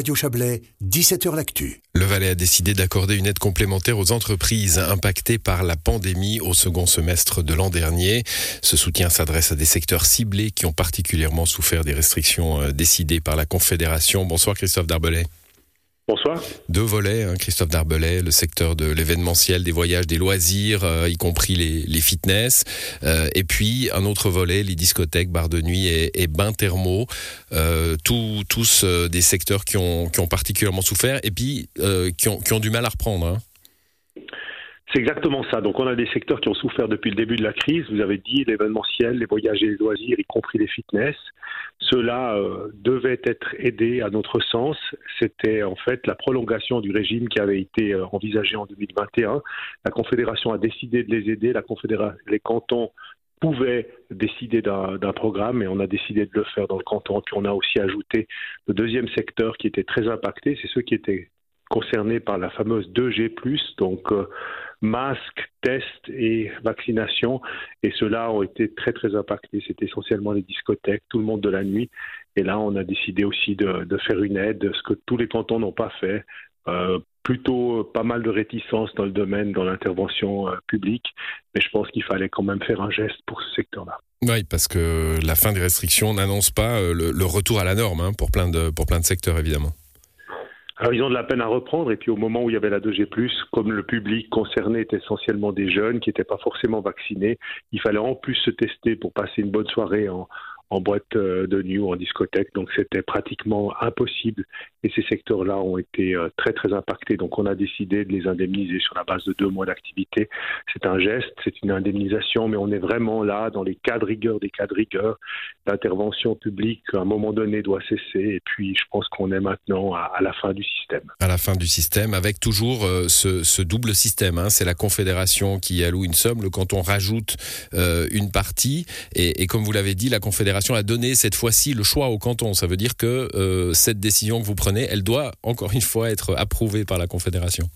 Radio Chablais, 17h L'Actu. Le Valais a décidé d'accorder une aide complémentaire aux entreprises impactées par la pandémie au second semestre de l'an dernier. Ce soutien s'adresse à des secteurs ciblés qui ont particulièrement souffert des restrictions euh, décidées par la Confédération. Bonsoir Christophe Darbelay. Deux volets, hein, Christophe Darbelay, le secteur de l'événementiel, des voyages, des loisirs, euh, y compris les, fitness. Euh, et puis un autre volet, les discothèques, bars de nuit et, bains thermaux. Euh, tous des secteurs qui ont, qui ont particulièrement souffert et puis qui ont, qui, ont, du mal à reprendre. Hein. C'est exactement ça. Donc on a des secteurs qui ont souffert depuis le début de la crise. Vous avez dit l'événementiel, les voyages et les loisirs, y compris les fitness. Cela euh, devait être aidé à notre sens. C'était en fait la prolongation du régime qui avait été euh, envisagé en 2021. La Confédération a décidé de les aider. La Confédération, les cantons pouvaient décider d'un programme et on a décidé de le faire dans le canton. Puis on a aussi ajouté le deuxième secteur qui était très impacté, c'est ceux qui étaient concernés par la fameuse 2G+, donc euh, masques, tests et vaccination. Et ceux-là ont été très très impactés. C'était essentiellement les discothèques, tout le monde de la nuit. Et là, on a décidé aussi de, faire une aide, ce que tous les cantons n'ont pas fait. Euh, plutôt pas mal de réticence dans le domaine, dans l'intervention euh, publique, mais je pense qu'il fallait quand même faire un geste pour ce secteur-là. Oui, parce que la fin des restrictions n'annonce pas le, retour à la norme hein, pour, plein de, pour plein de secteurs, évidemment. Alors ils ont de la peine à reprendre et puis au moment où il y avait la 2G+, comme le public concerné était essentiellement des jeunes qui n'étaient pas forcément vaccinés, il fallait en plus se tester pour passer une bonne soirée en, en boîte euh, de nuit ou en discothèque. Donc c'était pratiquement impossible et ces secteurs-là ont été euh, très très impactés. Donc on a décidé de les indemniser sur la base de deux mois d'activité. C'est un geste, c'est une indemnisation, mais on est vraiment là dans les cas de rigueur des cas de rigueur. L'intervention publique à un moment donné doit cesser et puis je pense qu'on est maintenant à, la fin du système. À la fin du système avec toujours euh, ce, double système. Hein. C'est la Confédération qui alloue une somme, le canton rajoute une partie et, et comme vous l'avez dit, la Confédération a donné cette fois-ci le choix au canton. Ça veut dire que euh, cette décision que vous prenez, elle doit encore une fois être approuvée par la Confédération.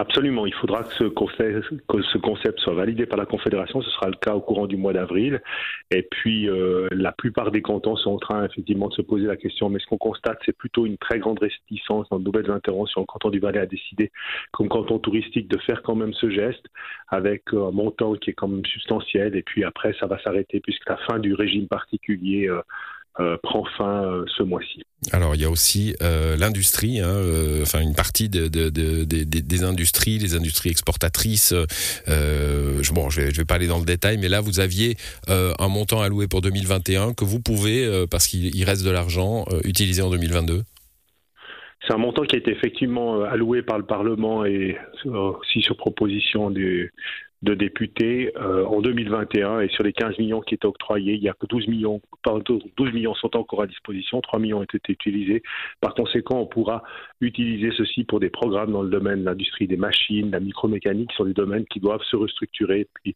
Absolument, il faudra que ce, concept, soit validé par la Confédération. Ce sera le cas au courant du mois d'avril. Et puis, euh, la plupart des cantons sont en train effectivement de se poser la question. Mais ce qu'on constate, c'est plutôt une très grande réticence dans de nouvelles interventions. Le canton du Valais a décidé, comme canton touristique, de faire quand même ce geste avec un montant qui est quand même substantiel. Et puis après, ça va s'arrêter puisque la fin du régime particulier euh, euh, prend fin euh, ce mois-ci. Alors il y a aussi euh, l'industrie, hein, enfin une partie de, des industries, les industries exportatrices. je, bon, je vais, vais pas aller dans le détail, mais là vous aviez un montant alloué pour 2021 que vous pouvez, parce qu'il reste de l'argent, utiliser en 2022. C'est un montant qui a été effectivement alloué par le Parlement et aussi sur proposition du, de députés euh, en 2021 et sur les 15 millions qui étaient octroyés, il y a que 12 millions, pardon, 12 millions sont encore à disposition, 3 millions ont été utilisés. Par conséquent, on pourra utiliser ceci pour des programmes dans le domaine de l'industrie des machines, la micromécanique, sur des domaines qui doivent se restructurer. Puis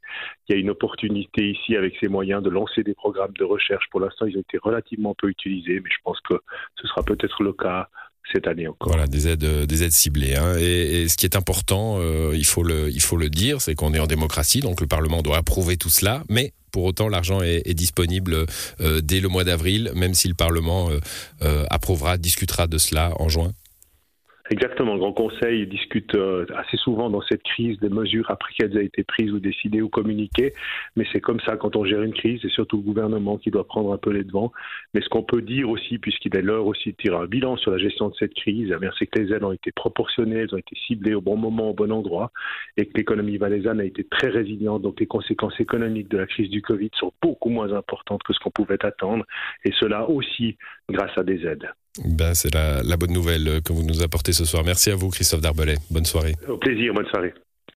il y a une opportunité ici avec ces moyens de lancer des programmes de recherche. Pour l'instant, ils ont été relativement peu utilisés, mais je pense que ce sera peut-être le cas cette année encore. Voilà, des aides, euh, des aides ciblées. Hein. Et, ce qui est important, euh, il, faut le, il faut le dire, c'est qu'on est en démocratie, donc le Parlement doit approuver tout cela, mais pour autant, l'argent est, disponible euh, dès le mois d'avril, même si le Parlement approuvera, discutera de cela en juin. Exactement. Le Grand Conseil discute euh, assez souvent dans cette crise des mesures après qu'elles aient été prises ou décidées ou communiquées. Mais c'est comme ça quand on gère une crise. C'est surtout le gouvernement qui doit prendre un peu les devants. Mais ce qu'on peut dire aussi, puisqu'il est l'heure aussi de tirer un bilan sur la gestion de cette crise, eh c'est que les aides ont été proportionnées, elles ont été ciblées au bon moment, au bon endroit, et que l'économie valaisanne a été très résiliente. Donc les conséquences économiques de la crise du Covid sont beaucoup moins importantes que ce qu'on pouvait attendre. Et cela aussi grâce à des aides. Ben, c'est la, la bonne nouvelle que vous nous apportez ce soir. Merci à vous, Christophe Darbelay. Bonne soirée. Au plaisir, bonne soirée.